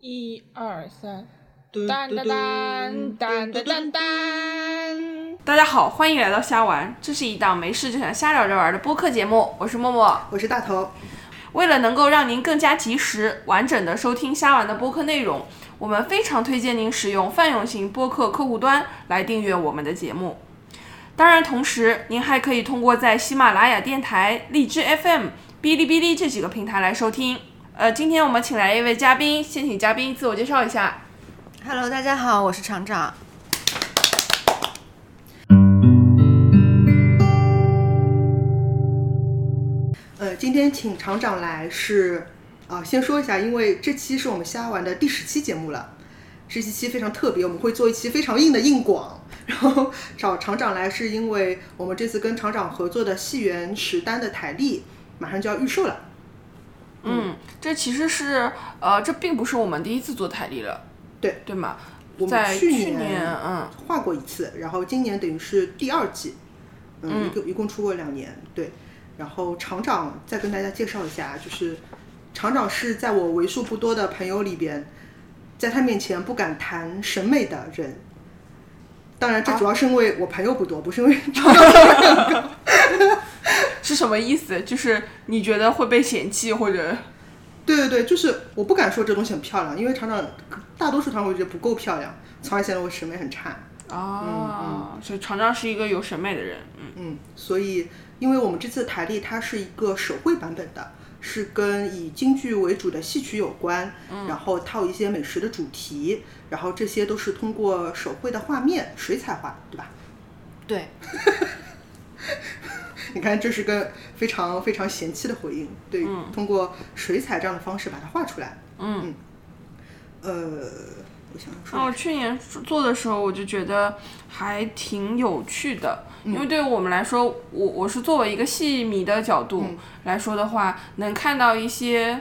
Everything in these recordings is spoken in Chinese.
一二三，嘟当当当当当当当。大家好，欢迎来到瞎玩，这是一档没事就想瞎聊着玩的播客节目，我是默默。我是大头。为了能够让您更加及时、完整的收听瞎玩的播客内容，我们非常推荐您使用泛用型播客客户端来订阅我们的节目。当然，同时您还可以通过在喜马拉雅电台、荔枝 FM、哔哩哔哩这几个平台来收听。呃，今天我们请来一位嘉宾，先请嘉宾自我介绍一下。Hello，大家好，我是厂长。呃，今天请厂长来是，啊、先说一下，因为这期是我们虾玩的第十期节目了，这期期非常特别，我们会做一期非常硬的硬广，然后找厂长来是因为我们这次跟厂长合作的戏园十单的台历马上就要预售了，嗯，这其实是呃，这并不是我们第一次做台历了，对对吗？我们在去年，嗯，画过一次，然后今年等于是第二季，嗯，一共一共出过两年，对。然后厂长再跟大家介绍一下，就是厂长是在我为数不多的朋友里边，在他面前不敢谈审美的人。当然，这主要是因为我朋友不多，不是因为 厂长。是什么意思？就是你觉得会被嫌弃或者？对对对，就是我不敢说这东西很漂亮，因为厂长大多数团我觉得不够漂亮，从而显得我审美很差。啊，所以厂长是一个有审美的人，嗯嗯，所以因为我们这次的台历它是一个手绘版本的，是跟以京剧为主的戏曲有关，然后套一些美食的主题，然后这些都是通过手绘的画面水彩画，对吧？对，你看，这是个非常非常嫌弃的回应，对，通过水彩这样的方式把它画出来，嗯。呃，我想说那我去年做的时候，我就觉得还挺有趣的，因为对于我们来说，我我是作为一个戏迷的角度来说的话，能看到一些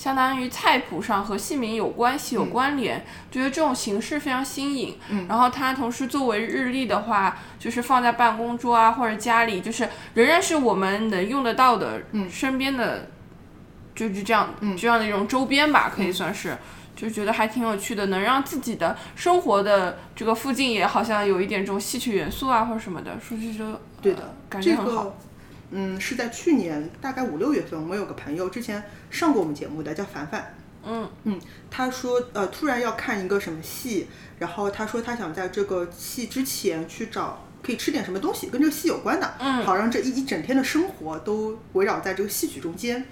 相当于菜谱上和姓名有关系、有关联，觉得这种形式非常新颖。然后它同时作为日历的话，就是放在办公桌啊或者家里，就是仍然是我们能用得到的，身边的，就是这样、这样的一种周边吧，可以算是。就觉得还挺有趣的，能让自己的生活的这个附近也好像有一点这种戏曲元素啊或者什么的，说是说对的呃，感觉很好。个，嗯，是在去年大概五六月份，我们有个朋友之前上过我们节目的，叫凡凡。嗯嗯，他说呃，突然要看一个什么戏，然后他说他想在这个戏之前去找可以吃点什么东西，跟这个戏有关的，嗯好让这一一整天的生活都围绕在这个戏曲中间。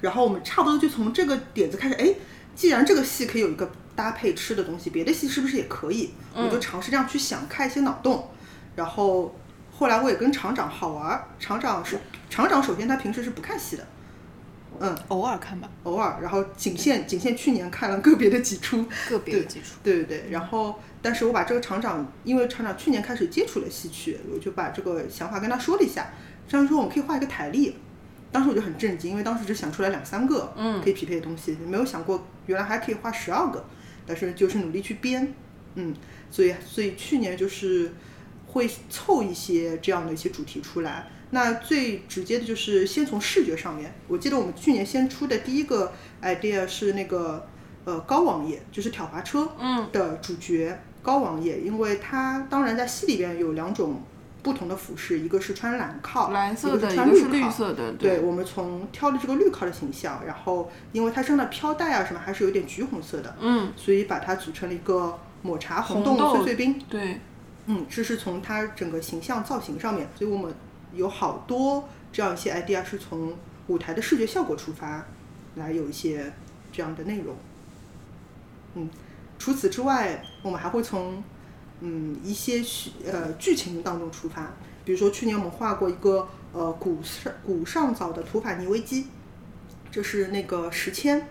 然后我们差不多就从这个点子开始，哎，既然这个戏可以有一个搭配吃的东西，别的戏是不是也可以？我就尝试这样去想，开一些脑洞。然后后来我也跟厂长好玩儿，厂长是厂长，首先他平时是不看戏的，嗯，偶尔看吧，偶尔，然后仅限仅限去年看了个别的几出，个别的几出。对对对，然后但是我把这个厂长，因为厂长去年开始接触了戏曲，我就把这个想法跟他说了一下，这样说我们可以画一个台历。当时我就很震惊，因为当时只想出来两三个，嗯，可以匹配的东西，没有想过原来还可以画十二个，但是就是努力去编，嗯，所以所以去年就是会凑一些这样的一些主题出来。那最直接的就是先从视觉上面，我记得我们去年先出的第一个 idea 是那个呃高王爷，就是挑滑车的主角、高王爷，因为他当然在戏里边有两种不同的服饰，一个是穿蓝靠，蓝色的，一个是穿绿靠。色的，对，我们从挑的这个绿靠的形象，然后因为它身上的飘带啊什么还是有点橘红色的，嗯，所以把它组成了一个抹茶红红豆碎碎冰。对，嗯，这是从它整个形象造型上面，所以我们有好多这样一些 idea 是从舞台的视觉效果出发，来有一些这样的内容。嗯，除此之外，我们还会从嗯一些呃剧情当中出发，比如说去年我们画过一个呃古上古上早的土法尼危机，这是那个时迁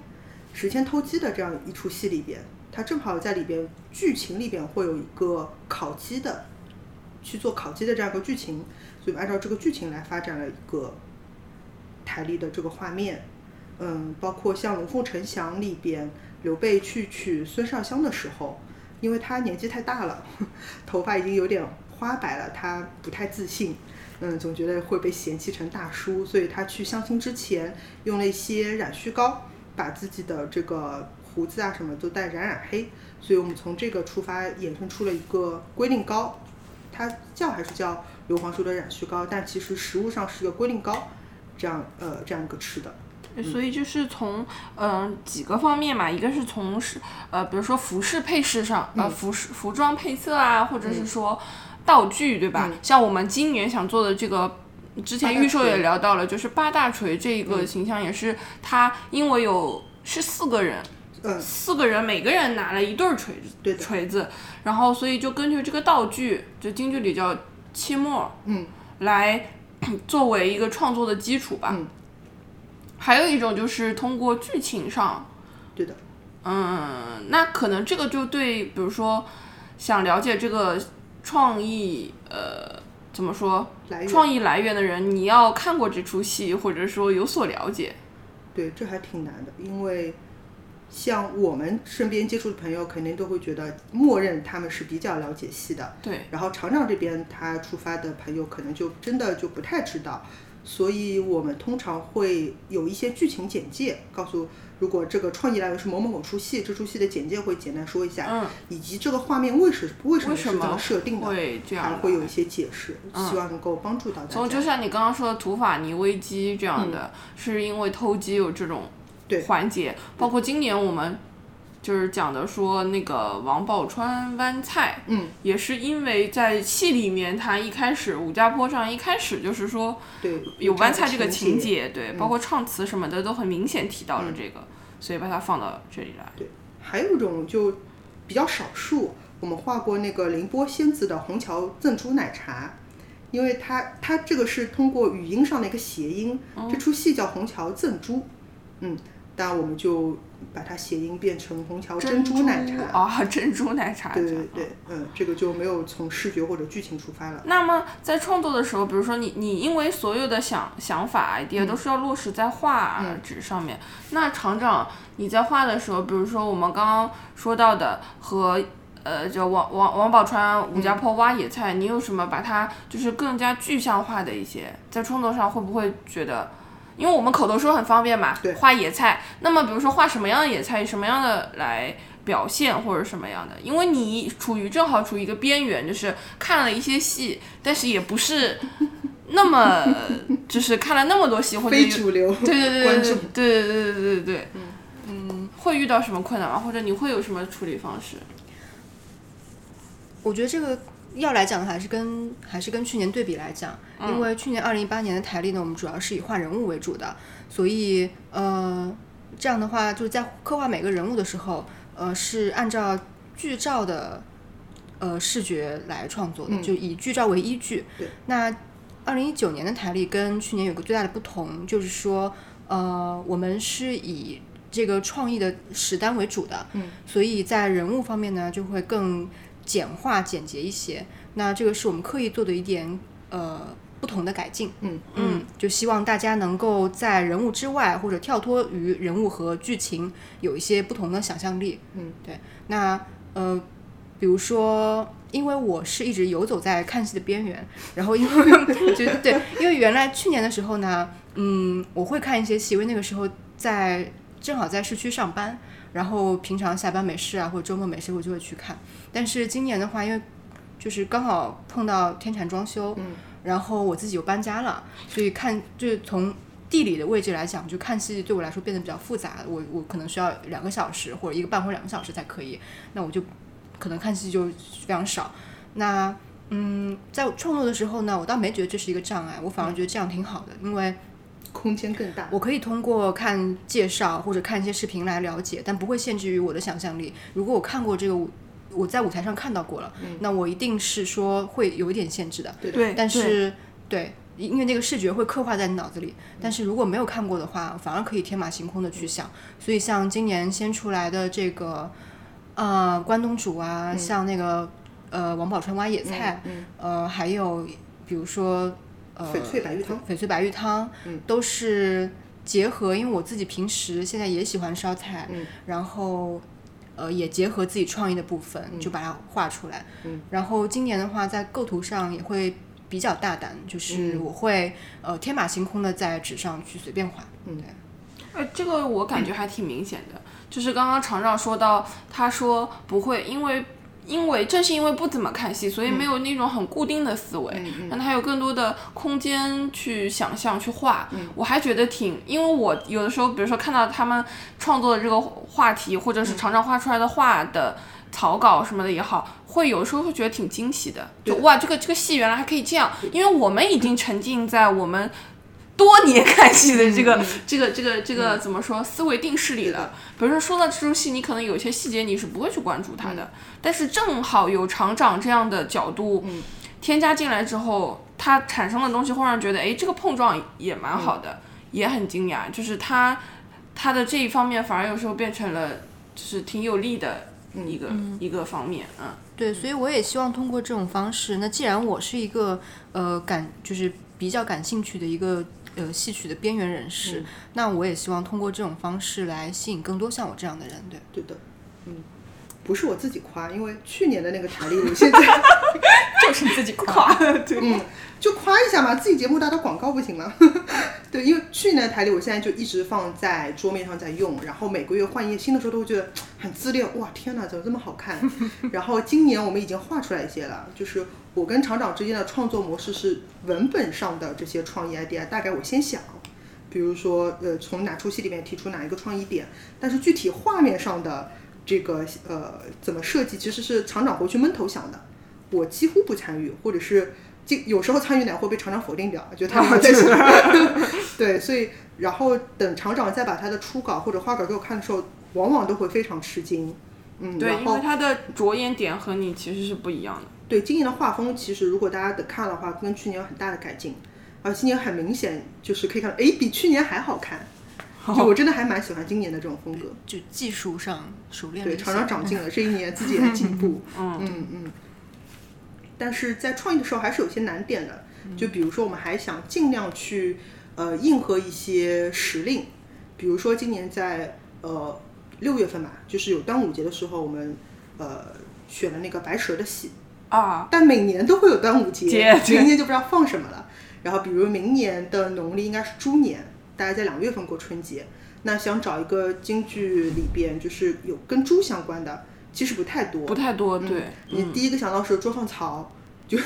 时迁偷鸡的这样一出戏里边，他正好在里边剧情里边会有一个烤鸡的去做烤鸡的这样一个剧情，所以按照这个剧情来发展了一个台历的这个画面。嗯，包括像《龙凤呈祥》里边，刘备去娶孙尚香的时候，因为他年纪太大了，头发已经有点花白了，他不太自信，嗯，总觉得会被嫌弃成大叔，所以他去相亲之前用了一些染须膏，把自己的这个胡子啊什么都带染染黑，所以我们从这个出发衍生出了一个龟苓膏，它叫还是叫硫磺树的染须膏，但其实实物上是个龟苓膏，这样呃这样一个吃的。所以就是从嗯、呃几个方面嘛，一个是从是呃比如说服饰配饰上，呃服饰服装配色啊，或者是说道具，对吧？像我们今年想做的这个。之前预售也聊到了，就是八大锤这个形象也是他，因为有是四个人，嗯。四个人每个人拿了一对儿锤子，对锤子，然后所以就根据这个道具，就京剧里叫切末，嗯，来作为一个创作的基础吧。嗯。还有一种就是通过剧情上，对的，嗯，那可能这个就对，比如说想了解这个创意，呃，怎么说创意来源的人，你要看过这出戏，或者说有所了解。对，这还挺难的，因为像我们身边接触的朋友，肯定都会觉得默认他们是比较了解戏的。对，然后厂长这边他出发的朋友可能就真的就不太知道，所以我们通常会有一些剧情简介，告诉如果这个创意来源是某某某出戏，这出戏的简介会简单说一下，嗯，以及这个画面为什为什么是这么么设定的，会这样？还会有一些解释，希望能够帮助到大家。从就像你刚刚说的土法尼危机这样的，是因为偷鸡有这种环节，包括今年我们就是讲的说那个王宝钏湾菜，嗯，也是因为在戏里面，他一开始武家坡上一开始就是说对有湾菜这个情情节，对，包括唱词什么的都很明显提到了这个，所以把它放到这里来。对还有一种就比较少数，我们画过那个凌波仙子的虹桥赠珠奶茶，因为它它这个是通过语音上的一个谐音，这出戏叫虹桥赠珠，嗯，但我们就把它谐音变成虹桥珍珠奶茶。啊，珍珠奶茶对对对，嗯，这个就没有从视觉或者剧情出发了。那么在创作的时候，比如说你你因为所有的想想法 idea 都是要落实在画纸上面，那厂长你在画的时候，比如说我们刚刚说到的和。呃，就王王王宝钏武家坡挖野菜，你有什么把它就是更加具象化的一些，在创作上会不会觉得，因为我们口头说很方便嘛，对。画野菜，那么比如说画什么样的野菜，什么样的来表现或者什么样的，因为你处于正好处于一个边缘，就是看了一些戏，但是也不是 那么就是看了那么多戏或者有非主流对对对对对对对对对，嗯，会遇到什么困难吗？或者你会有什么处理方式？我觉得这个要来讲的，还是跟还是跟去年对比来讲，因为去年二零一八年的台历呢，我们主要是以画人物为主的，所以呃，这样的话就是在刻画每个人物的时候，呃，是按照剧照的呃视觉来创作的，就以剧照为依据。对。那二零一九年的台历跟去年有个最大的不同，就是说呃，我们是以这个创意的史单为主的，嗯，所以在人物方面呢，就会更简化、简洁一些。那这个是我们刻意做的一点呃不同的改进。嗯嗯，就希望大家能够在人物之外，或者跳脱于人物和剧情，有一些不同的想象力。嗯，对。那呃，比如说，因为我是一直游走在看戏的边缘，然后因为 就对，因为原来去年的时候呢，嗯，我会看一些戏，因为那个时候在正好在市区上班，然后平常下班没事啊，或者周末没事我就会去看。但是今年的话，因为就是刚好碰到天产装修，嗯，然后我自己又搬家了，所以看就是从地理的位置来讲，就看戏对我来说变得比较复杂。我我可能需要两个小时或者一个半或两个小时才可以，那我就可能看戏就非常少。那嗯，在创作的时候呢，我倒没觉得这是一个障碍，我反而觉得这样挺好的，因为空间更大。我可以通过看介绍或者看一些视频来了解，但不会限制于我的想象力。如果我看过这个舞，我在舞台上看到过了，那我一定是说会有一点限制的。对的对，但是对，因为那个视觉会刻画在你脑子里。但是如果没有看过的话，反而可以天马行空的去想。所以像今年先出来的这个呃关东煮啊，像那个呃王宝钏挖野菜，呃还有比如说呃翡翠白玉汤翡翠白玉汤，都是结合，因为我自己平时现在也喜欢烧菜，然后。呃，也结合自己创意的部分，就把它画出来。然后今年的话，在构图上也会比较大胆，就是我会、呃天马行空的在纸上去随便画。嗯对。哎，这个我感觉还挺明显的，就是刚刚厂长说到，他说不会，因为因为正是因为不怎么看戏，所以没有那种很固定的思维，让他有更多的空间去想象、去画。我还觉得挺，因为我有的时候，比如说看到他们创作的这个话题，或者是常常画出来的画的草稿什么的也好，会有时候会觉得挺惊喜的，就哇，这个这个戏原来还可以这样，因为我们已经沉浸在我们。多年看戏的这个、这个、这个、这个怎么说思维定势里了？比如说说到这出戏，你可能有些细节你是不会去关注它的，但是正好有厂长这样的角度添加进来之后，它产生的东西会让人觉得，哎，这个碰撞也蛮好的，也很惊讶。就是它它的这一方面反而有时候变成了就是挺有利的一个一个方面，嗯。对，所以我也希望通过这种方式。那既然我是一个呃感就是比较感兴趣的一个。呃，戏曲的边缘人士，那我也希望通过这种方式来吸引更多像我这样的人，对，对的，嗯，不是我自己夸，因为去年的那个台历，我现在 就是自己夸，对，嗯，就夸一下嘛，自己节目打打广告不行吗？对，因为去年的台历，我现在就一直放在桌面上在用，然后每个月换一页新的时候，都会觉得很自恋，哇，天哪，怎么这么好看？然后今年我们已经画出来一些了，就是。我跟厂长之间的创作模式是文本上的这些创意 idea，大概我先想，比如说呃从哪出戏里面提出哪一个创意点，但是具体画面上的这个呃怎么设计，其实是厂长回去闷头想的，我几乎不参与，或者是就有时候参与点会被厂长否定掉，觉得他们在想，对，所以然后等厂长再把他的初稿或者画稿给我看的时候，往往都会非常吃惊，嗯，对，因为他的着眼点和你其实是不一样的。对今年的画风，其实如果大家的看的话，跟去年有很大的改进，而今年很明显就是可以看到，哎，比去年还好看。就我真的还蛮喜欢今年的这种风格，就技术上熟练。对，常常长进了，这一年自己也在进步。嗯嗯嗯。但是在创意的时候还是有些难点的，就比如说我们还想尽量去呃应和一些时令，比如说今年在呃六月份吧，就是有端午节的时候，我们呃选了那个白蛇的戏。啊！但每年都会有端午节，明年就不知道放什么了。然后，比如明年的农历应该是猪年，大家在两月份过春节。那想找一个京剧里边就是有跟猪相关的，其实不太多，不太多。对，你第一个想到是捉放曹，就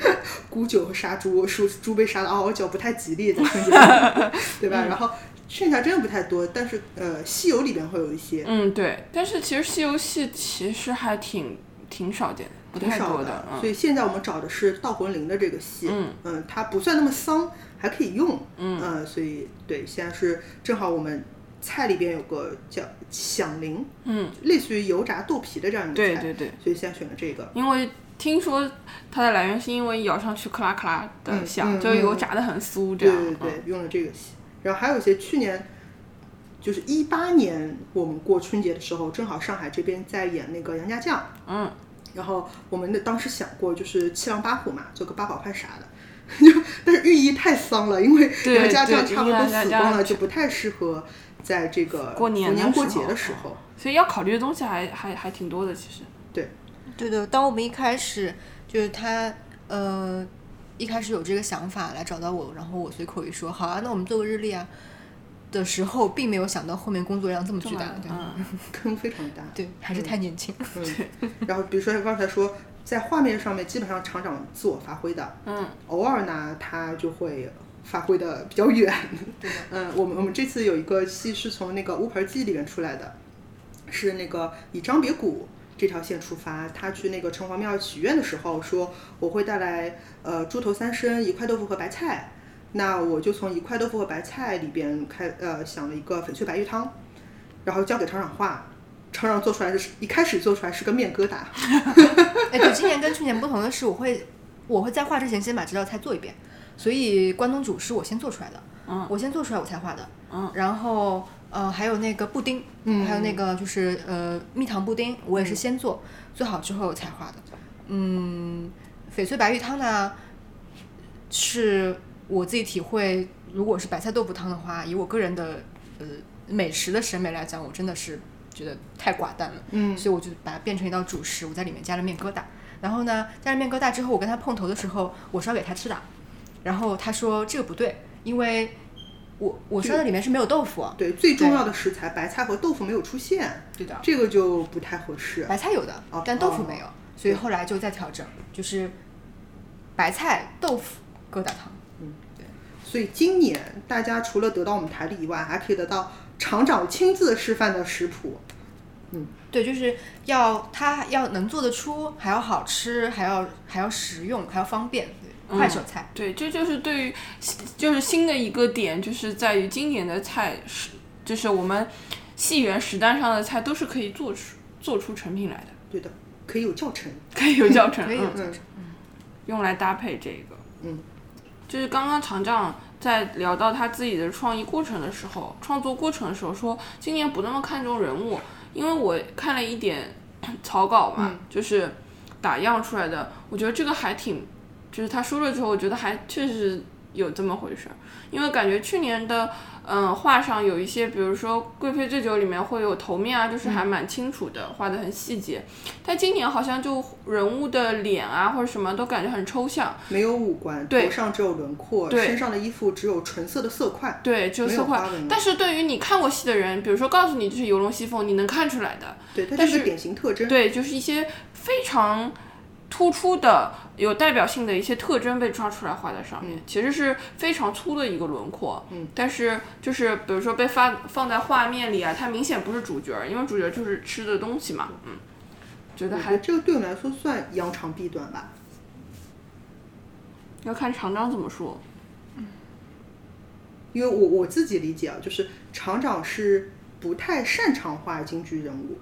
沽酒和杀猪，猪猪被杀的嗷嗷叫，不太吉利，在春节，对吧？然后剩下真的不太多，但是呃，西游里边会有一些。嗯，对。但是其实西游戏其实还挺挺少见的。挺少的，所以现在我们找的是道魂铃的这个戏，嗯，它不算那么丧，还可以用，嗯，所以对，现在是正好我们菜里边有个叫响铃，嗯，类似于油炸豆皮的这样一个菜，对对对，所以现在选了这个，因为听说它的来源是因为咬上去咔啦咔啦的响，就油炸的很酥，这样，对对对，用了这个戏，然后还有一些去年就是一八年我们过春节的时候，正好上海这边在演那个杨家将，嗯。然后我们的当时想过，就是七狼八虎嘛，做个八宝饭啥的，就但是寓意太丧了，因为杨家将差不多都死光了，就不太适合在这个过年过节的时候。所以要考虑的东西还还还挺多的，其实。对，对的。当我们一开始就是他呃一开始有这个想法来找到我，然后我随口一说，好啊，那我们做个日历啊。的时候，并没有想到后面工作量这么巨大，对，坑非常大，对，还是太年轻。对，然后比如说刚才说，在画面上面基本上厂长自我发挥的，嗯，偶尔呢他就会发挥的比较远，对，嗯，我们我们这次有一个戏是从那个乌盆记里面出来的，是那个以张别谷这条线出发，他去那个城隍庙许愿的时候说我会带来呃猪头三升、一块豆腐和白菜。那我就从一块豆腐和白菜里边开，呃，想了一个翡翠白玉汤，然后交给厂长画，厂长做出来的是一开始做出来是个面疙瘩。哎，对，今年跟去年不同的是，我会我会在画之前先把这道菜做一遍，所以关东煮是我先做出来的，嗯，我先做出来我才画的，嗯，然后呃还有那个布丁，嗯，还有那个就是呃蜜糖布丁，我也是先做，做好之后才画的，嗯，翡翠白玉汤呢是。我自己体会，如果是白菜豆腐汤的话，以我个人的呃美食的审美来讲，我真的是觉得太寡淡了。嗯，所以我就把它变成一道主食，我在里面加了面疙瘩。然后呢，加了面疙瘩之后，我跟他碰头的时候，我烧给他吃的。然后他说这个不对，因为我我说的里面是没有豆腐，对，最重要的食材白菜和豆腐没有出现，对的，这个就不太合适。白菜有的哦，但豆腐没有，所以后来就再调整，就是白菜豆腐疙瘩汤。嗯，对所以今年大家除了得到我们台历以外，还可以得到厂长亲自示范的食谱。嗯对，就是要它要能做得出，还要好吃，还要还要实用，还要方便，对，快手菜。对，这就是对于就是新的一个点，就是在于今年的菜是，就是我们戏园食单上的菜都是可以做出做出成品来的，对的，可以有教程。可以有教程，嗯 可以有教程。嗯。用来搭配这个。嗯，就是刚刚厂长在聊到他自己的创意过程的时候，创作过程的时候说，今年不那么看重人物，因为我看了一点 草稿嘛，嗯。就是打样出来的，我觉得这个还挺，就是他说了之后，我觉得还确实有这么回事儿，因为感觉去年的。嗯，画上有一些，比如说《贵妃醉酒》里面会有头面啊，就是还蛮清楚的，画的很细节。但今年好像就人物的脸啊或者什么都感觉很抽象，没有五官，对头上只有轮廓，对身上的衣服只有纯色的色块。对，只有没色块。但是对于你看过戏的人，比如说告诉你这是游龙戏凤，你能看出来的。对，它但是典型特征。对，就是一些非常突出的、有代表性的一些特征被抓出来画在上面，其实是非常粗的一个轮廓。嗯，但是就是比如说被发放在画面里啊，它明显不是主角儿，因为主角就是吃的东西嘛。嗯，觉得还这个对我们来说算扬长避短吧。要看厂长怎么说。因为我我自己理解啊，就是厂长是不太擅长画京剧人物，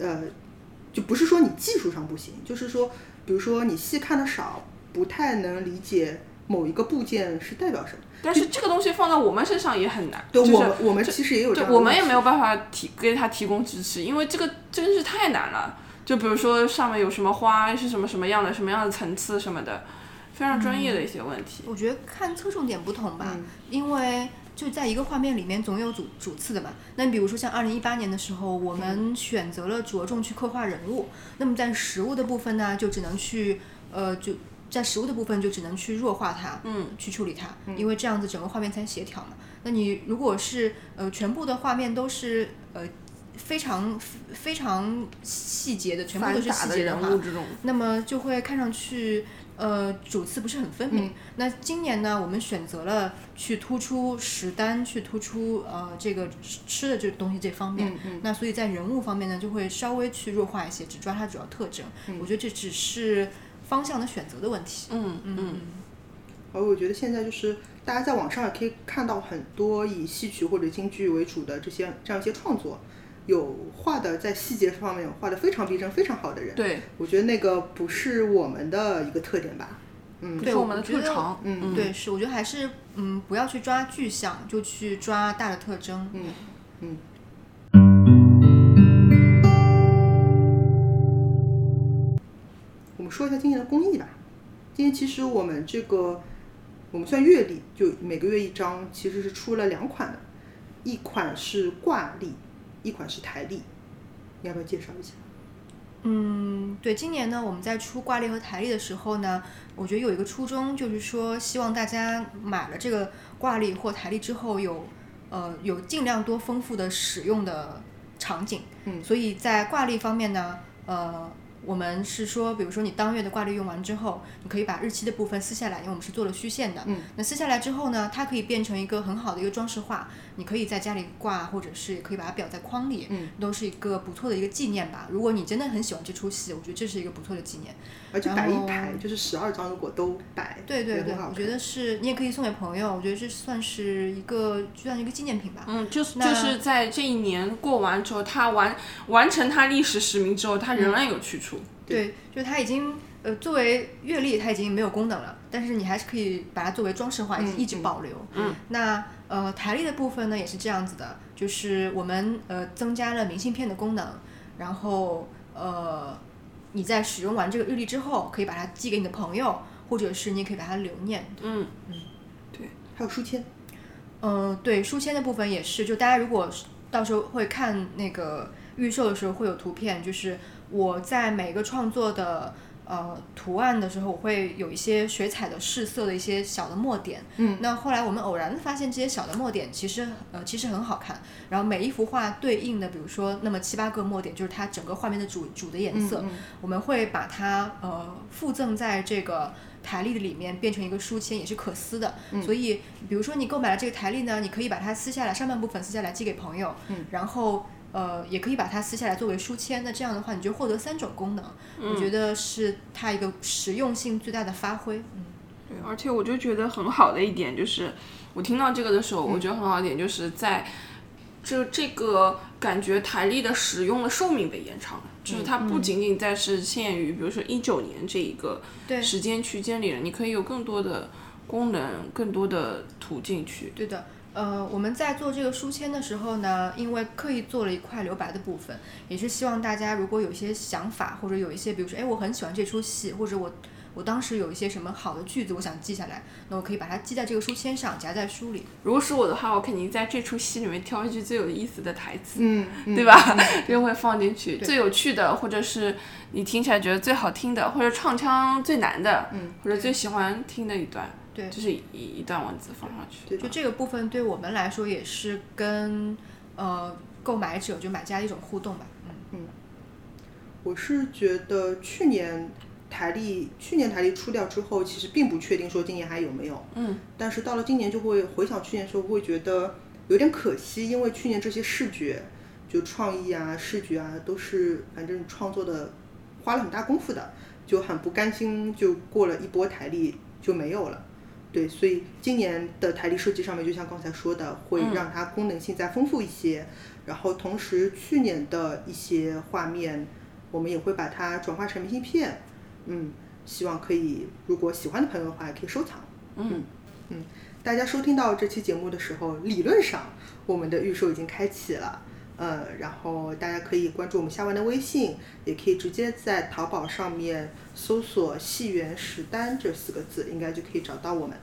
呃，就不是说你技术上不行，就是说，比如说你戏看的少，不太能理解某一个部件是代表什么。但是这个东西放在我们身上也很难，对就是我们我们其实也有这对，样我们也没有办法提给他提供支持，因为这个真是太难了。就比如说上面有什么花是什么什么样的，什么样的层次什么的，非常专业的一些问题。我觉得看侧重点不同吧，嗯因为就在一个画面里面总有主主次的嘛。那比如说像二零一八年的时候，我们选择了着重去刻画人物，那么在实物的部分呢，就只能去呃就。在实物的部分就只能去弱化它，嗯，去处理它，因为这样子整个画面才协调嘛。那你如果是呃全部的画面都是呃非常非常细节的，全部都是细节的话，人物这种，那么就会看上去呃主次不是很分明。那今年呢，我们选择了去突出食单，去突出呃这个吃吃的这东西这方面。嗯嗯那所以在人物方面呢，就会稍微去弱化一些，只抓它主要特征。我觉得这只是方向的选择的问题。嗯嗯，而我觉得现在就是大家在网上也可以看到很多以戏曲或者京剧为主的这些这样一些创作，有画的在细节方面画的非常逼真、非常好的人。对，我觉得那个不是我们的一个特点吧。嗯，对是我们的特长。嗯对，是我觉得还是嗯，不要去抓具象，就去抓大的特征。嗯嗯。我们说一下今年的工艺吧。今年其实我们这个，我们算月历，就每个月一张，其实是出了两款的，一款是挂历，一款是台历。你要不要介绍一下？嗯，对，今年呢，我们在出挂历和台历的时候呢，我觉得有一个初衷，就是说希望大家买了这个挂历或台历之后有，呃有尽量多丰富的使用的场景。嗯所以在挂历方面呢，呃。我们是说，比如说你当月的挂历用完之后，你可以把日期的部分撕下来，因为我们是做了虚线的。嗯。那撕下来之后呢，它可以变成一个很好的一个装饰画，你可以在家里挂，或者是也可以把它裱在框里。嗯。都是一个不错的一个纪念吧。如果你真的很喜欢这出戏，我觉得这是一个不错的纪念。而且摆一排，就是十二张，如果都摆，对对对，我觉得是你也可以送给朋友，我觉得这算是一个就像一个纪念品吧。嗯，就是那就是在这一年过完之后，他完完成他历史使命之后，他仍然有去处。对，就是它已经呃作为阅历，它已经没有功能了，但是你还是可以把它作为装饰画，嗯一直保留。嗯。那呃台历的部分呢也是这样子的，就是我们呃增加了明信片的功能，然后呃你在使用完这个日历之后，可以把它寄给你的朋友，或者是你也可以把它留念。嗯嗯，对，还有书签。嗯，对，书签的部分也是，就大家如果到时候会看那个预售的时候会有图片，就是我在每个创作的呃图案的时候，我会有一些水彩的试色的一些小的墨点。嗯，那后来我们偶然的发现，这些小的墨点其实呃其实很好看。然后每一幅画对应的，比如说那么七八个墨点，就是它整个画面的主主的颜色。嗯我们会把它呃附赠在这个台历的里面，变成一个书签，也是可撕的。所以，比如说你购买了这个台历呢，你可以把它撕下来，上半部分撕下来寄给朋友，嗯然后。呃，也可以把它撕下来作为书签。那这样的话，你就获得三种功能，我觉得是它一个实用性最大的发挥。嗯，对，而且我就觉得很好的一点就是，我听到这个的时候，我觉得很好的一点就是在这这个感觉台历的使用的寿命被延长了，就是它不仅仅在是限于比如说一九年这一个对时间区间里了，你可以有更多的功能、更多的途径去。对的。呃，我们在做这个书签的时候呢，因为刻意做了一块留白的部分，也是希望大家如果有一些想法，或者有一些，比如说，哎，我很喜欢这出戏，或者我我当时有一些什么好的句子，我想记下来，那我可以把它记在这个书签上，夹在书里。如果是我的话，我肯定在这出戏里面挑一句最有意思的台词，嗯，嗯对吧？就会放进去最有趣的，或者是你听起来觉得最好听的，或者唱腔最难的，嗯或者最喜欢听的一段，对就是一一段文字放上去。对就这个部分对我们来说也是跟呃购买者就买家的一种互动吧。嗯，我是觉得去年台历去年台历出掉之后，其实并不确定说今年还有没有。嗯。但是到了今年就会回想去年的时候，会觉得有点可惜，因为去年这些视觉就创意啊、视觉啊，都是反正创作的花了很大功夫的，就很不甘心就过了一波台历就没有了。对，所以今年的台历设计上面，就像刚才说的，会让它功能性再丰富一些。然后同时，去年的一些画面，我们也会把它转化成明信片。嗯，希望可以，如果喜欢的朋友的话，也可以收藏。嗯嗯，大家收听到这期节目的时候，理论上我们的预售已经开启了。呃，然后大家可以关注我们下完的微信，也可以直接在淘宝上面搜索“戏园食单”这四个字，应该就可以找到我们。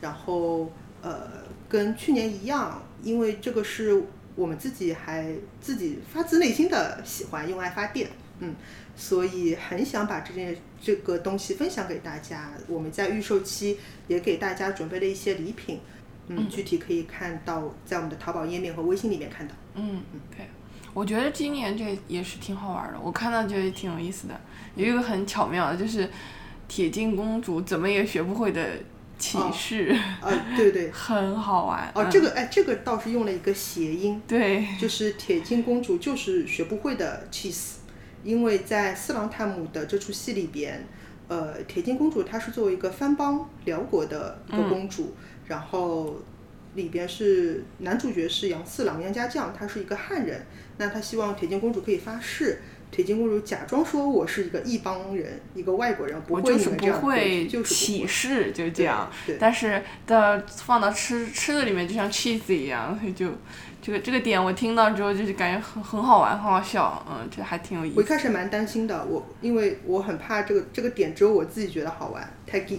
然后呃，跟去年一样，因为这个是我们自己还自己发自内心的喜欢用爱发电，嗯，所以很想把这件这个东西分享给大家。我们在预售期也给大家准备了一些礼品，嗯，具体可以看到在我们的淘宝页面和微信里面看到。嗯，对，我觉得今年这也是挺好玩的，我看到觉得挺有意思的。有一个很巧妙的，就是铁镜公主怎么也学不会的启示，呃，对对，很好玩。哦，嗯这个哎，这个倒是用了一个谐音，对，就是铁镜公主就是学不会的 cheese，因为在四郎探母的这出戏里边，呃，铁镜公主她是作为一个藩邦辽国的一个公主，然后里边是男主角是杨四郎杨家将，他是一个汉人，那他希望铁镜公主可以发誓。铁镜公主假装说我是一个异邦人，一个外国人，不我就是不会你们这样会就是不启会示，就这样。对对但是的放到吃吃的里面，就像 cheese 一样，所以就这个这个点我听到之后就是感觉很很好玩，很好笑，嗯，这还挺有意思。我一。开始蛮担心的，我因为我很怕这个这个点只有我自己觉得好玩，太 geek，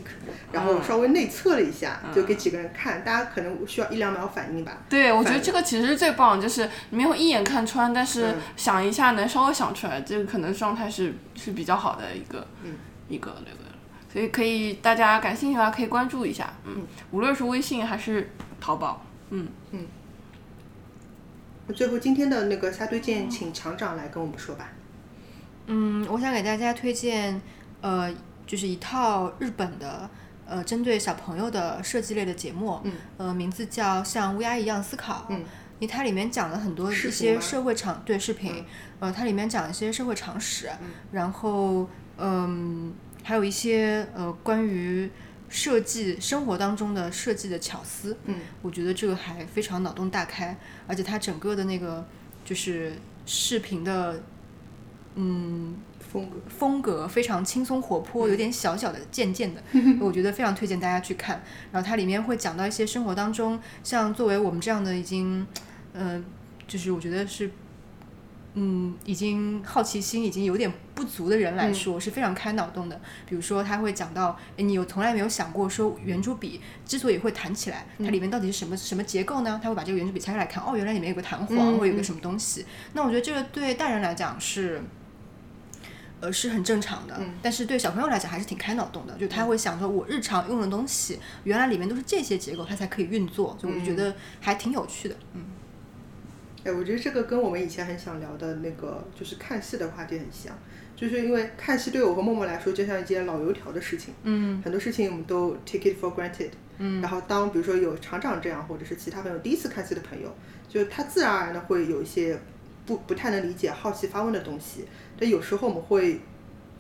然后稍微内测了一下，就给几个人看，大家可能需要一两秒反应吧。对，我觉得这个其实是最棒，就是没有一眼看穿，但是嗯。想一下能稍微想出来，这个可能状态是是比较好的一个、嗯。一个那个，所以可以大家感兴趣的话可以关注一下，嗯，无论是微信还是淘宝，嗯。嗯，那最后今天的那个瞎推荐，请厂长来跟我们说吧。嗯，我想给大家推荐，呃，就是一套日本的，呃，针对小朋友的设计类的节目，嗯，呃，名字叫《像乌鸦一样思考》，嗯，因为它里面讲了很多一些社会常对视频，呃，它里面讲一些社会常识，然后嗯，还有一些呃关于设计生活当中的设计的巧思，嗯，我觉得这个还非常脑洞大开，而且它整个的那个就是视频的。嗯，风格，风格非常轻松活泼，有点小小的贱贱的，我觉得非常推荐大家去看。然后它里面会讲到一些生活当中，像作为我们这样的已经，嗯、就是我觉得是，嗯，已经好奇心已经有点不足的人来说，是非常开脑洞的。比如说，他会讲到，诶你有从来没有想过说圆珠笔之所以会弹起来，它里面到底是什么什么结构呢？他会把这个圆珠笔拆开来看，哦，原来里面有个弹簧，嗯或者有个什么东西。那我觉得这个对大人来讲是。呃是很正常的，但是对小朋友来讲还是挺开脑洞的，就他会想说，我日常用的东西原来里面都是这些结构，它才可以运作，就我就觉得还挺有趣的，嗯。哎，我觉得这个跟我们以前很想聊的那个就是看戏的话题很像，就是因为看戏对我和默默来说就像一件老油条的事情，嗯，很多事情我们都 take it for granted，嗯，然后当比如说有厂长这样或者是其他朋友第一次看戏的朋友，就他自然而然的会有一些不不太能理解、好奇发问的东西，但有时候我们会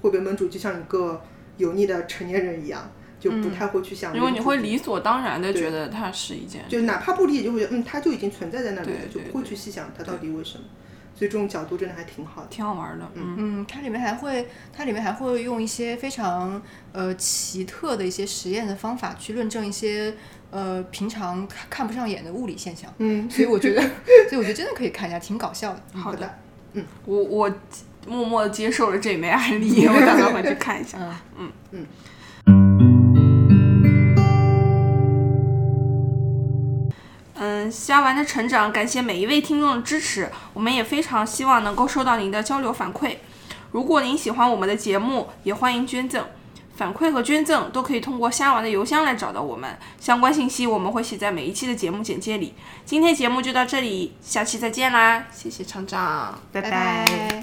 会被闷住，就像一个油腻的成年人一样。就不太会去想，因为你会理所当然的觉得它是一件，就哪怕不理解，就会觉得嗯，它就已经存在在那里了，就不会去细想它到底为什么。所以这种角度真的还挺好的。挺好玩的，嗯，嗯，它里面还会，它里面还会用一些非常呃奇特的一些实验的方法去论证一些呃平常看看不上眼的物理现象。嗯，所以我觉得，所以我觉得真的可以看一下，挺搞笑的。好的，嗯，我我默默地接受了这枚案例，我打算回去看一下。嗯嗯嗯，嗯虾丸的成长，感谢每一位听众的支持，我们也非常希望能够收到您的交流反馈。如果您喜欢我们的节目，也欢迎捐赠。反馈和捐赠都可以通过虾丸的邮箱来找到我们，相关信息我们会写在每一期的节目简介里。今天节目就到这里，下期再见啦！谢谢厂长，拜拜